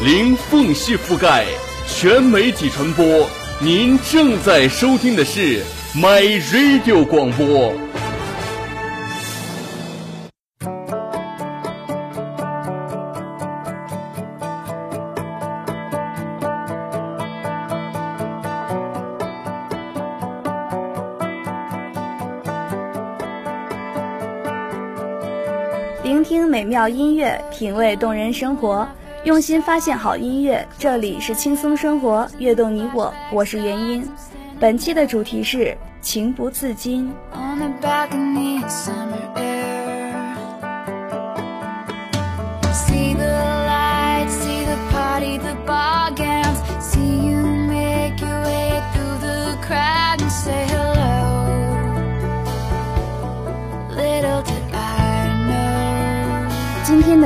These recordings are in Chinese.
零缝隙覆盖，全媒体传播。您正在收听的是 My Radio 广播。聆听美妙音乐，品味动人生活，用心发现好音乐。这里是轻松生活，悦动你我，我是原音。本期的主题是情不自禁。今天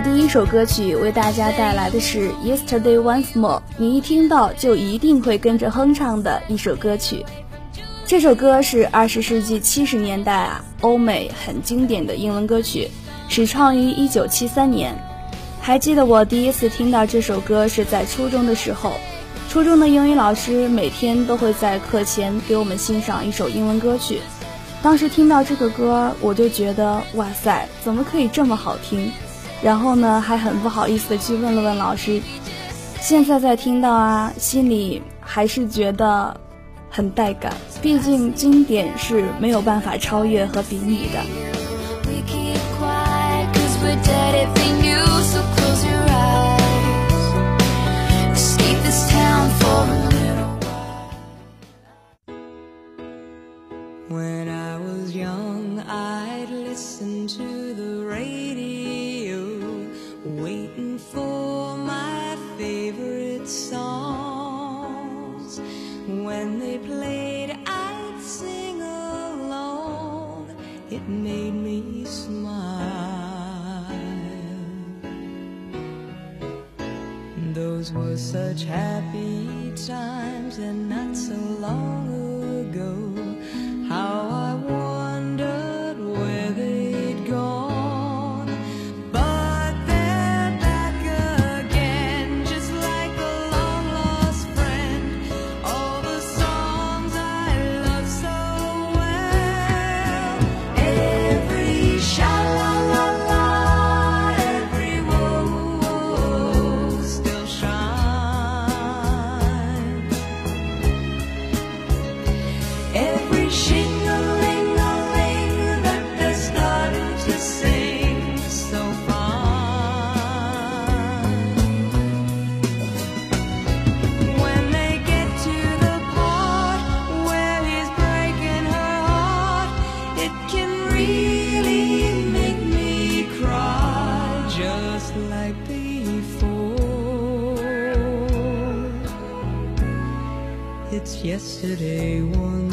第一首歌曲为大家带来的是《Yesterday Once More》，你一听到就一定会跟着哼唱的一首歌曲。这首歌是二十世纪七十年代啊，欧美很经典的英文歌曲，始创于一九七三年。还记得我第一次听到这首歌是在初中的时候，初中的英语老师每天都会在课前给我们欣赏一首英文歌曲。当时听到这个歌，我就觉得哇塞，怎么可以这么好听？然后呢，还很不好意思的去问了问老师。现在再听到啊，心里还是觉得很带感。毕竟经典是没有办法超越和比拟的。的那 yesterday once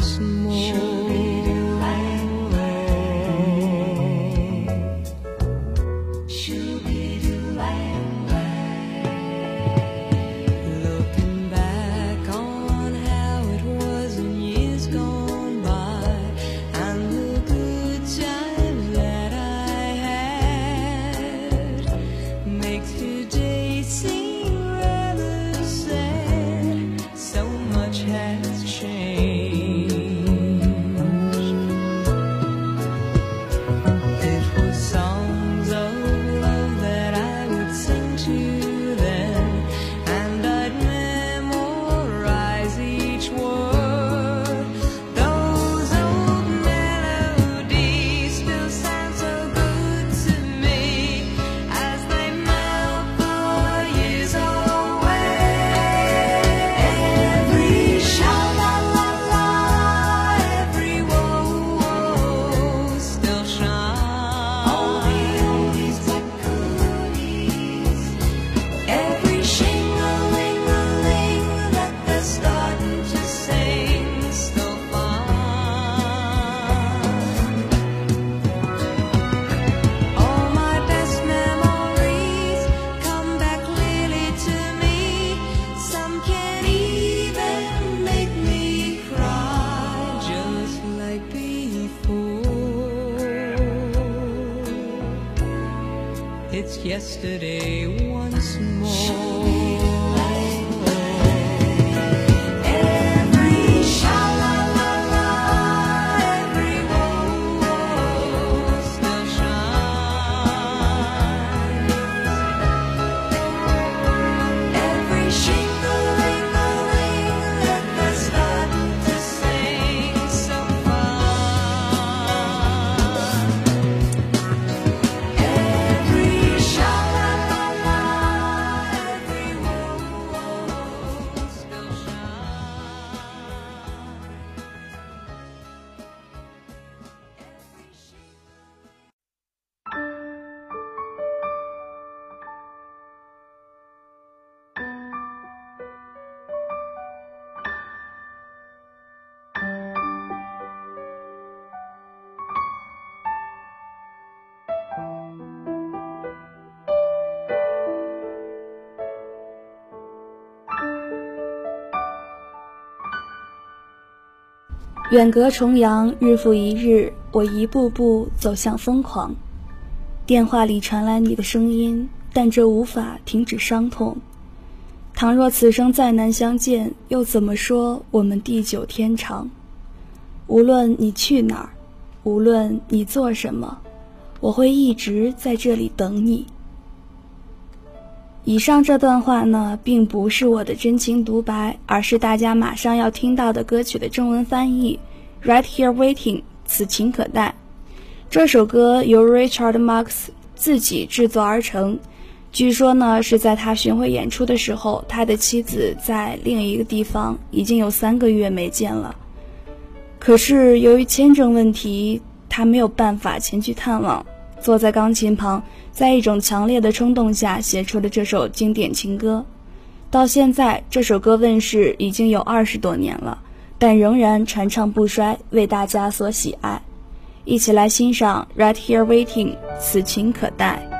远隔重洋，日复一日，我一步步走向疯狂。电话里传来你的声音，但这无法停止伤痛。倘若此生再难相见，又怎么说我们地久天长？无论你去哪儿，无论你做什么，我会一直在这里等你。以上这段话呢，并不是我的真情独白，而是大家马上要听到的歌曲的中文翻译。Right here waiting，此情可待。这首歌由 Richard Marx 自己制作而成，据说呢是在他巡回演出的时候，他的妻子在另一个地方已经有三个月没见了。可是由于签证问题，他没有办法前去探望。坐在钢琴旁，在一种强烈的冲动下写出了这首经典情歌。到现在，这首歌问世已经有二十多年了，但仍然传唱不衰，为大家所喜爱。一起来欣赏《Right Here Waiting》，此情可待。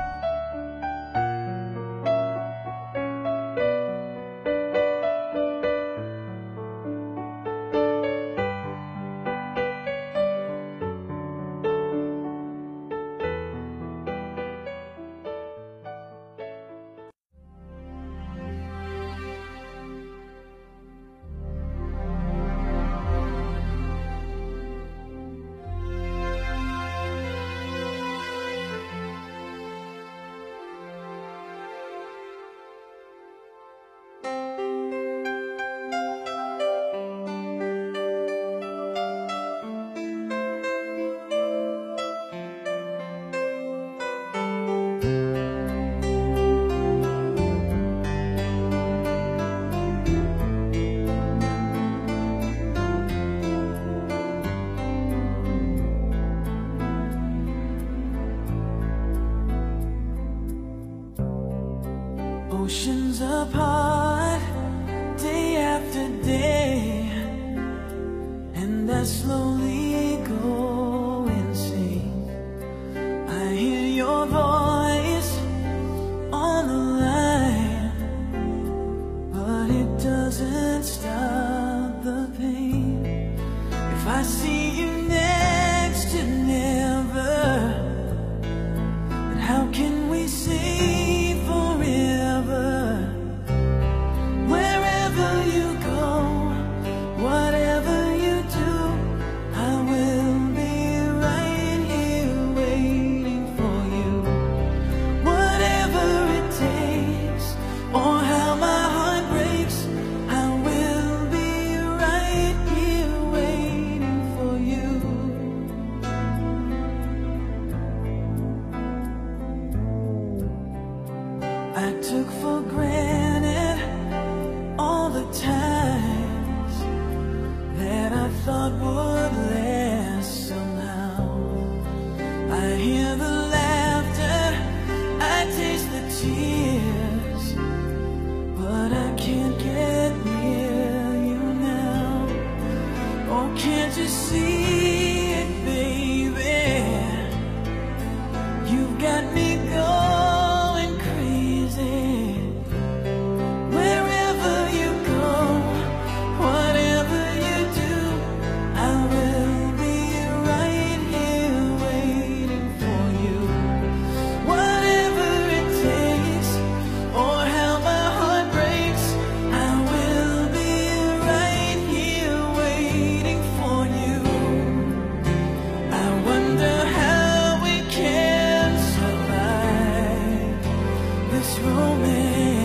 moment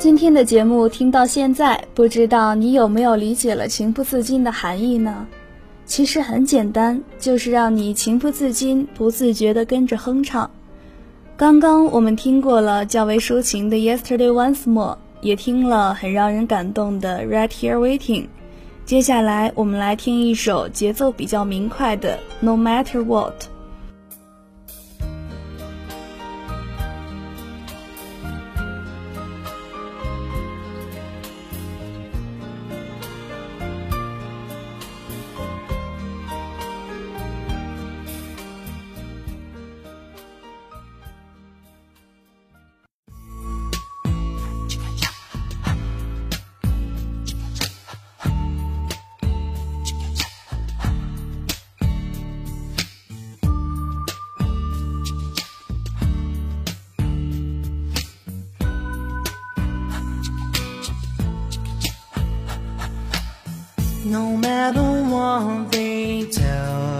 今天的节目听到现在，不知道你有没有理解了情不自禁的含义呢？其实很简单，就是让你情不自禁、不自觉地跟着哼唱。刚刚我们听过了较为抒情的《Yesterday Once More》，也听了很让人感动的《Right Here Waiting》。接下来我们来听一首节奏比较明快的《No Matter What》。No matter what they tell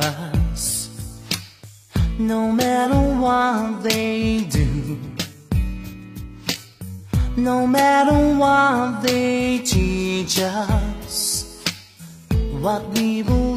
us, no matter what they do, no matter what they teach us, what we believe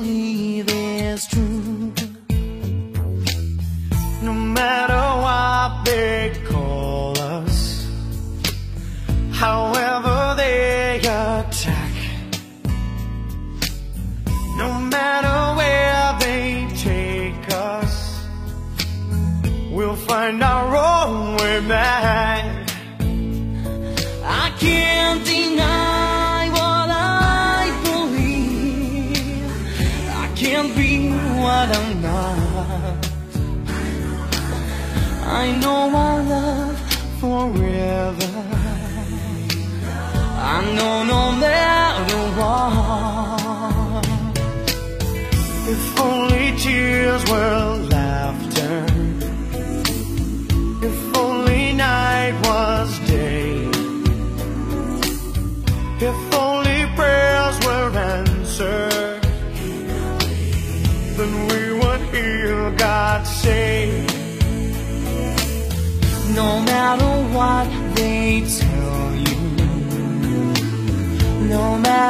I know I love forever. I know no matter what.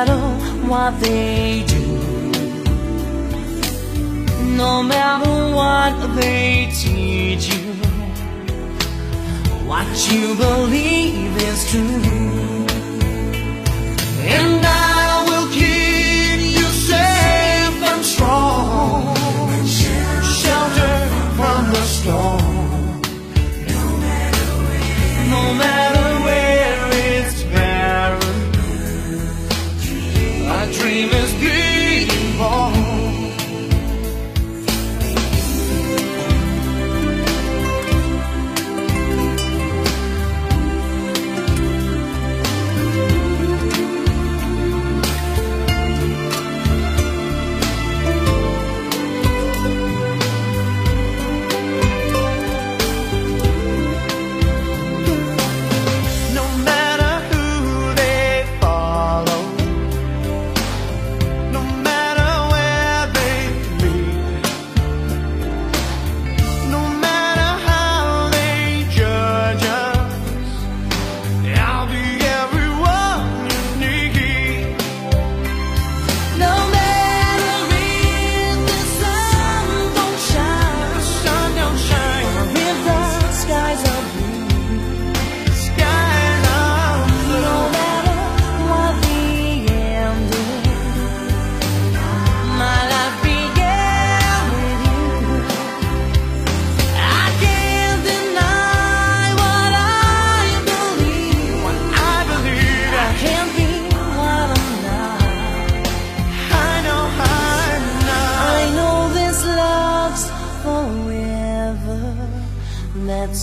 Matter what they do. No matter what they teach you, what you believe is true. And I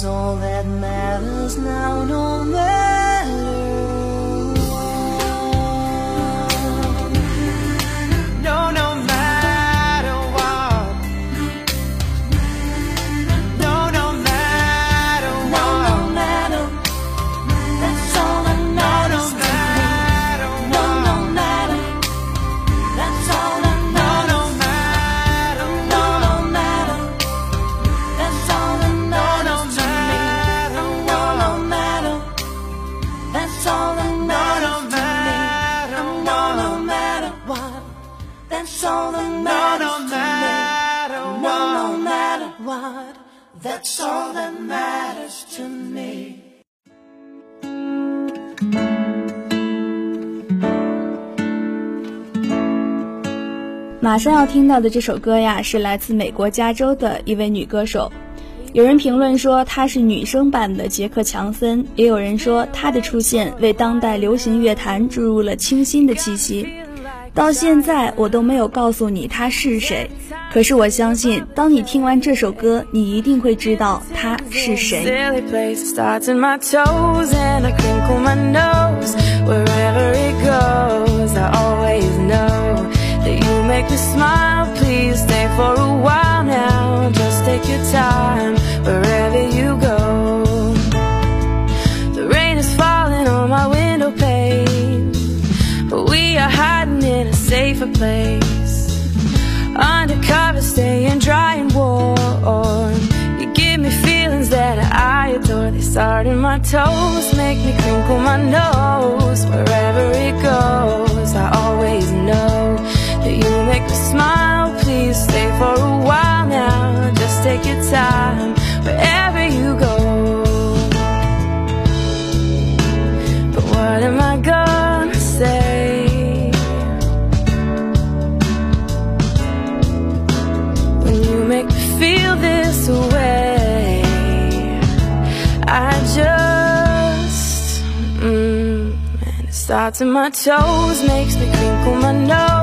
all that matters now, no matter 马上要听到的这首歌呀，是来自美国加州的一位女歌手。有人评论说她是女生版的杰克强森，也有人说她的出现为当代流行乐坛注入了清新的气息。到现在我都没有告诉你她是谁，可是我相信，当你听完这首歌，你一定会知道她是谁。Make me smile. Please stay for a while now. Just take your time wherever you go. The rain is falling on my window pane, but we are hiding in a safer place. Undercover, staying dry and warm. You give me feelings that I adore. They start in my toes, make me crinkle my nose. Wherever it goes, I always know smile. Please stay for a while now. Just take your time wherever you go. But what am I gonna say? when you make me feel this way. I just, mm, and it starts in my toes, makes me crinkle my nose.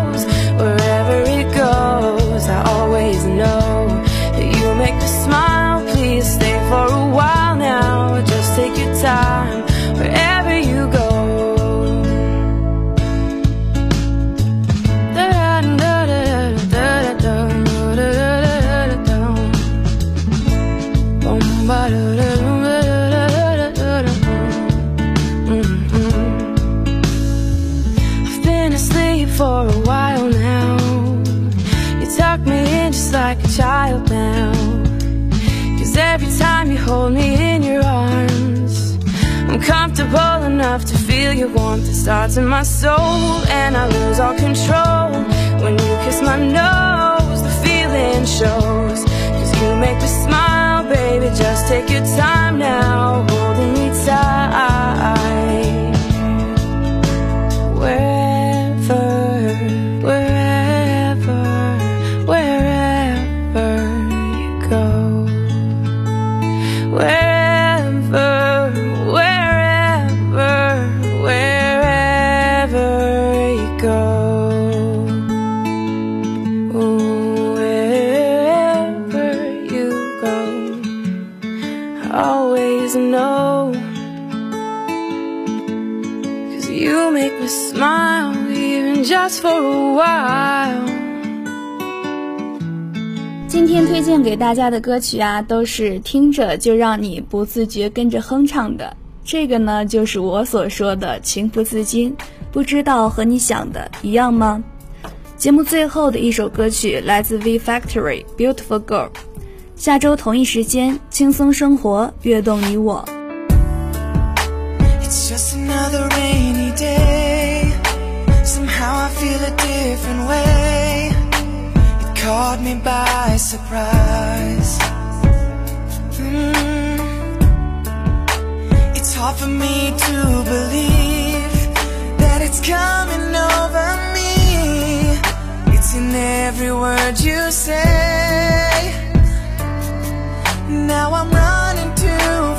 Feel your warmth. It starts in my soul, and I lose all control. When you kiss my nose, 给大家的歌曲啊，都是听着就让你不自觉跟着哼唱的。这个呢，就是我所说的情不自禁，不知道和你想的一样吗？节目最后的一首歌曲来自 V Factory《Beautiful Girl》。下周同一时间，轻松生活，悦动你我。It's just Caught me by surprise. Mm. It's hard for me to believe that it's coming over me. It's in every word you say. Now I'm running to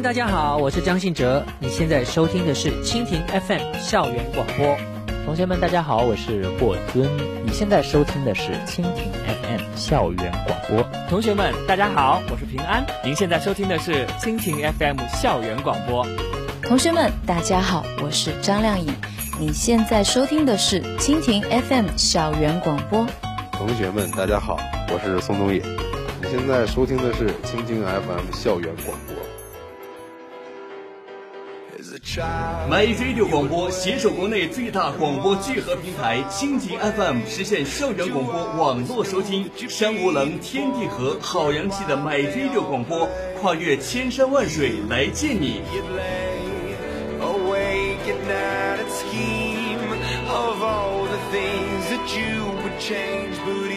们，大家好，我是张信哲。你现在收听的是蜻蜓 FM 校园广播。同学们，大家好，我是霍尊。你现在收听的是蜻蜓 FM 校园广播。同学们，大家好，我是平安。您现在收听的是蜻蜓 FM 校园广播。同学们，大家好，我是张靓颖。你现在收听的是蜻蜓 FM 校园广播。同学们，大家好，我是宋冬野。你现在收听的是蜻蜓 FM 校园广播。My Radio 广播携手国内最大广播聚合平台蜻蜓 FM，实现校园广播网络收听。山无棱，天地合，好洋气的 My Radio 广播，跨越千山万水来见你。you lay awake at night scheme of all the things that you would change, but